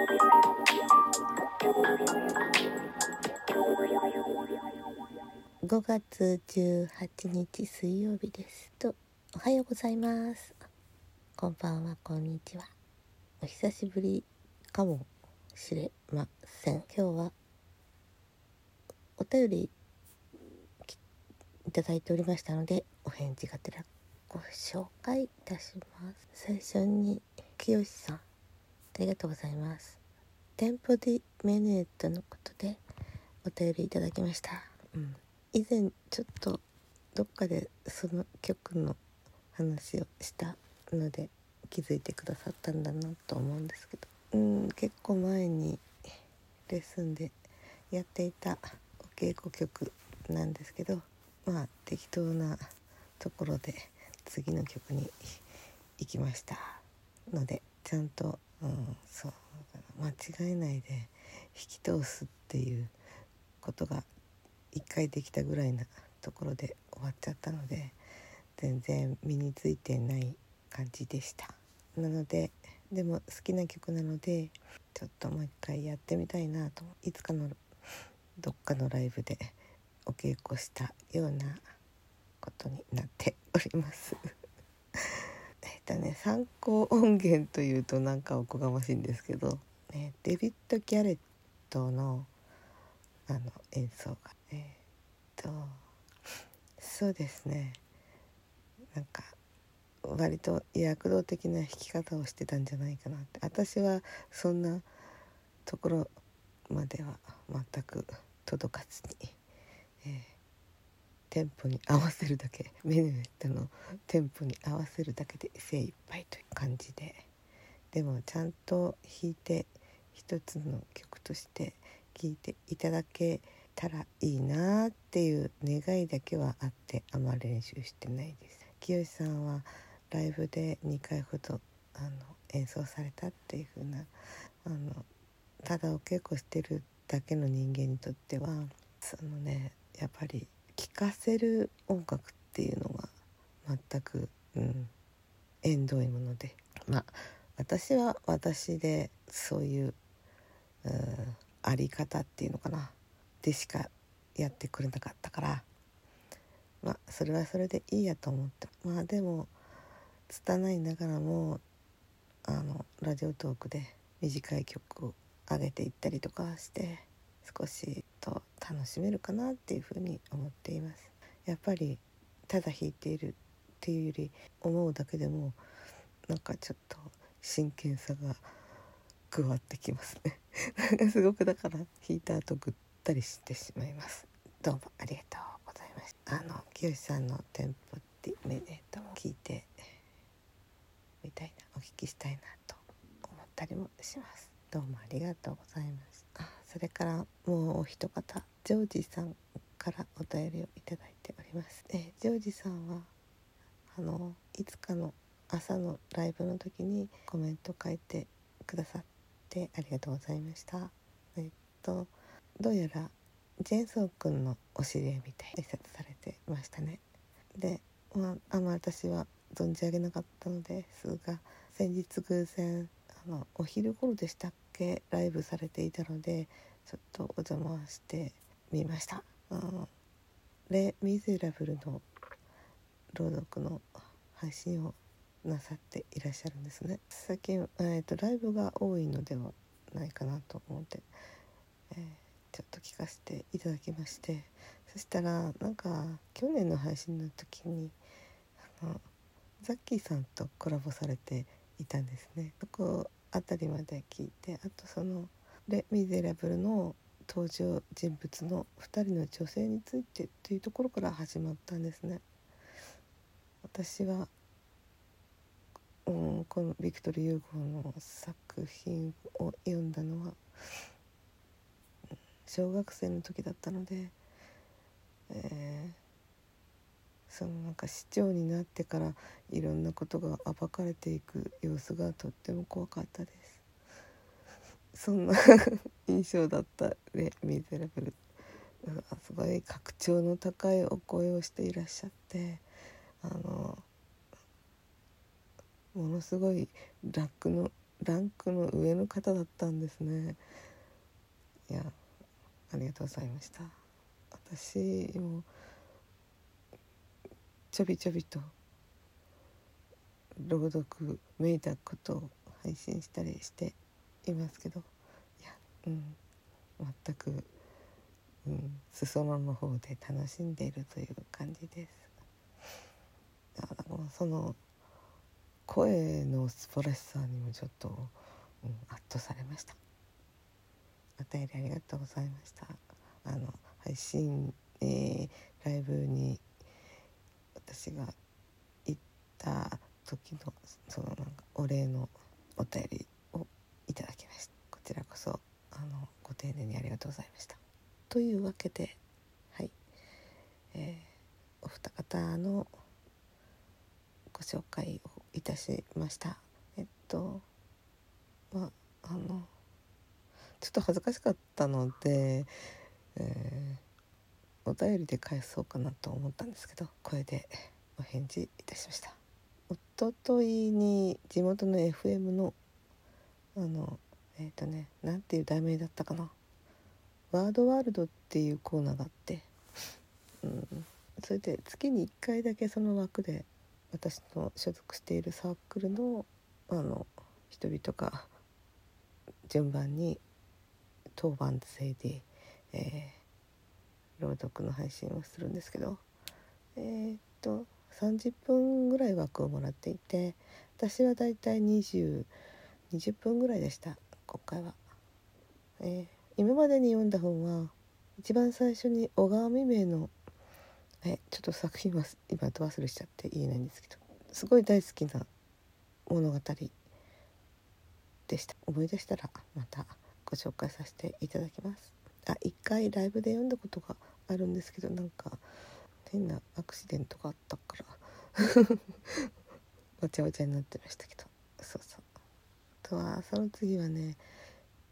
5月18日水曜日です。とおはようございます。こんばんはこんにちは。お久しぶりかもしれません。今日はお便りいただいておりましたのでお返事がてらご紹介いたします。最初に清さん。ありがとうございます。テンポディメネートのことでお便りいただきました、うん、以前ちょっとどっかでその曲の話をしたので気づいてくださったんだなと思うんですけど。うん結構前にレッスンでやっていたお稽古曲なんですけどまあ適当なところで次の曲に行きましたのでちゃんと、うん、そう。間違えないで引き通すっていうことが1回できたぐらいなところで終わっちゃったので全然身についてない感じでした。なのででも好きな曲なのでちょっともう一回やってみたいなといつかのどっかのライブでお稽古したようなことになっております。えっとね。参考音源というとなんかおこがましいんですけど、ね、デビッド・ギャレットのあの演奏が。えー、っとそうですね。なんか割と躍動的な弾き方をしてたんじゃないかなって。私はそんなところまでは全く届かずに、えー、テンポに合わせるだけメヌエットのテンポに合わせるだけで精一杯という感じででもちゃんと弾いて一つの曲として聴いていただけたらいいなっていう願いだけはあってあまり練習してないです。清さんはライブで2回ほどあの演奏されたっていう風なあのただお稽古してるだけの人間にとってはそのねやっぱり聴かせる音楽っていうのが全く、うん、縁遠いもので。まあ私は私でそういう、う、あり方っていうのかな。でしかやってくれなかったから。まあそれはそれでいいやと思って。まあでも拙いながらもあのラジオトークで短い曲を上げていったりとかして少しと楽しめるかなっていうふうに思っています。やっぱりただ弾いているっていうより思うだけでもなんかちょっと真剣さが加わってきますね。すごくだから弾いた後ぐったりしてしまいます。どうもありがとうございました。あの清さんのテンポってメネートも聞いてみたいなお聞きしたいなと思ったりもします。どうもありがとうございます。それからもうお一方ジョージさんからお便りをいただいております。えジョージさんはあのいつかの朝のライブの時にコメント書いてくださってありがとうございました。えっとどうやらジェンソー君のお知り合いみたい挨拶されてましたね。でまああま私は存じ上げなかったのですが先日偶然あのお昼頃でしたっけライブされていたのでちょっとお邪魔してみました「あレ・ミゼラブル」の朗読の配信をなさっていらっしゃるんですね。最近、えーと、ライブが多いのではないかなと思って、えー、ちょっと聞かせていただきまして。そしたらなんか去年の配信の時にあのザッキーさんとコラボされていたんですね。そこあたりまで聞いてあとその「レ・ミゼラブル」の登場人物の2人の女性についてっていうところから始まったんですね。私は、うん、このビクトル・ユーゴの作品を読んだのは小学生の時だったので、えー、そのなんか市長になってからいろんなことが暴かれていく様子がとっても怖かったです。そんな 印象だったレ・ミゼラブル。すごい格調の高いお声をしていらっしゃってあのものすごいラックのランクの上の方だったんですね。いやありがとうございました。私もちょびちょびと朗読めいたことを配信したりしていますけどいやうん全く、うん、裾野の方で楽しんでいるという感じです。だからもうその声の素晴らしさにもちょっと、うん、圧倒されましたお便りありがとうございましたあの配信、えー、ライブに私が行った時のそのなんかお礼のお便りをいただきました。こちらこそあのご丁寧にありがとうございました。というわけではい、えー、お二方のご紹介をいたしました。えっとまああのちょっと恥ずかしかったので、えー、お便りで返そうかなと思ったんですけど声でお返事いたしました。おとといに地元の FM のあのえっ、ー、とね何ていう題名だったかな。ワードワールドっていうコーナーがあって、うん、それで月に1回だけその枠で私の所属しているサークルのあの人々が順番に当番制で、えー、朗読の配信をするんですけどえー、っと30分ぐらい枠をもらっていて私はだいたい2020分ぐらいでした今回は。えー、今までに読んだ本は一番最初に小川未明のえちょっと作品は今ど忘れしちゃって言えないんですけどすごい大好きな物語でした思い出したらまたご紹介させていただきますあ一回ライブで読んだことがあるんですけどなんか変なアクシデントがあったから わちゃわちゃになってましたけど。そうそう。あとはその次はね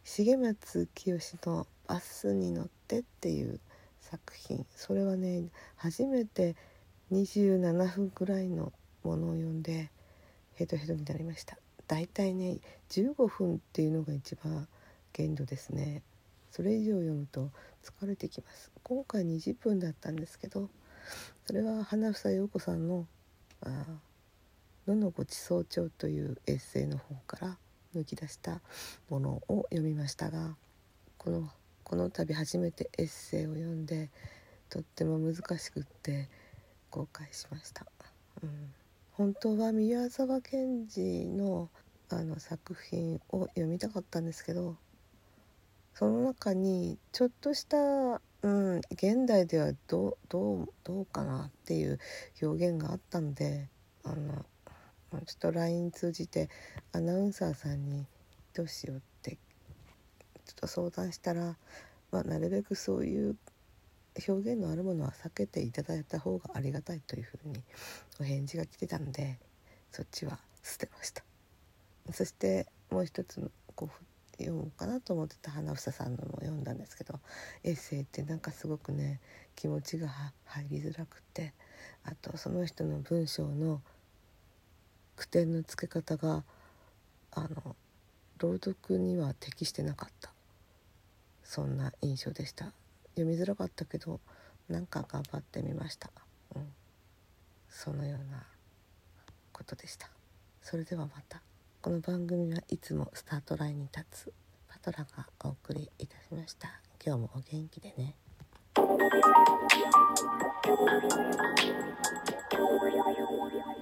重松清の「バスに乗って」っていう作品。それはね初めて27分ぐらいのものを読んでヘトヘトになりました。だいたいね15分っていうのが一番限度ですね。それ以上読むと疲れてきます。今回20分だったんですけどそれは花房陽子さんの「あ野のごちそう帳」というエッセイの本から抜き出したものを読みましたがこのこの度初めてエッセイを読んでとっても難しくって後悔しました、うん、本当は宮沢賢治のあの作品を読みたかったんですけどその中にちょっとした、うん、現代ではどどうどうかなっていう表現があったのであのちょっと LINE 通じてアナウンサーさんにどうしようってちょっと相談したら、まあ、なるべくそういう表現のあるものは避けていただいた方がありがたいというふうにお返事が来てたんでそっちは捨てました。そしてもう一つのこう読もうかなと思ってた花房さんのも読んだんですけどエッセイってなんかすごくね気持ちが入りづらくてあとその人の文章の句点のつけ方があの朗読には適してなかった。そんな印象でした。読みづらかったけどなんか頑張ってみました、うん、そのようなことでした。それではまた。この番組はいつもスタートラインに立つパトラがお送りいたしました今日もお元気でね Thank you.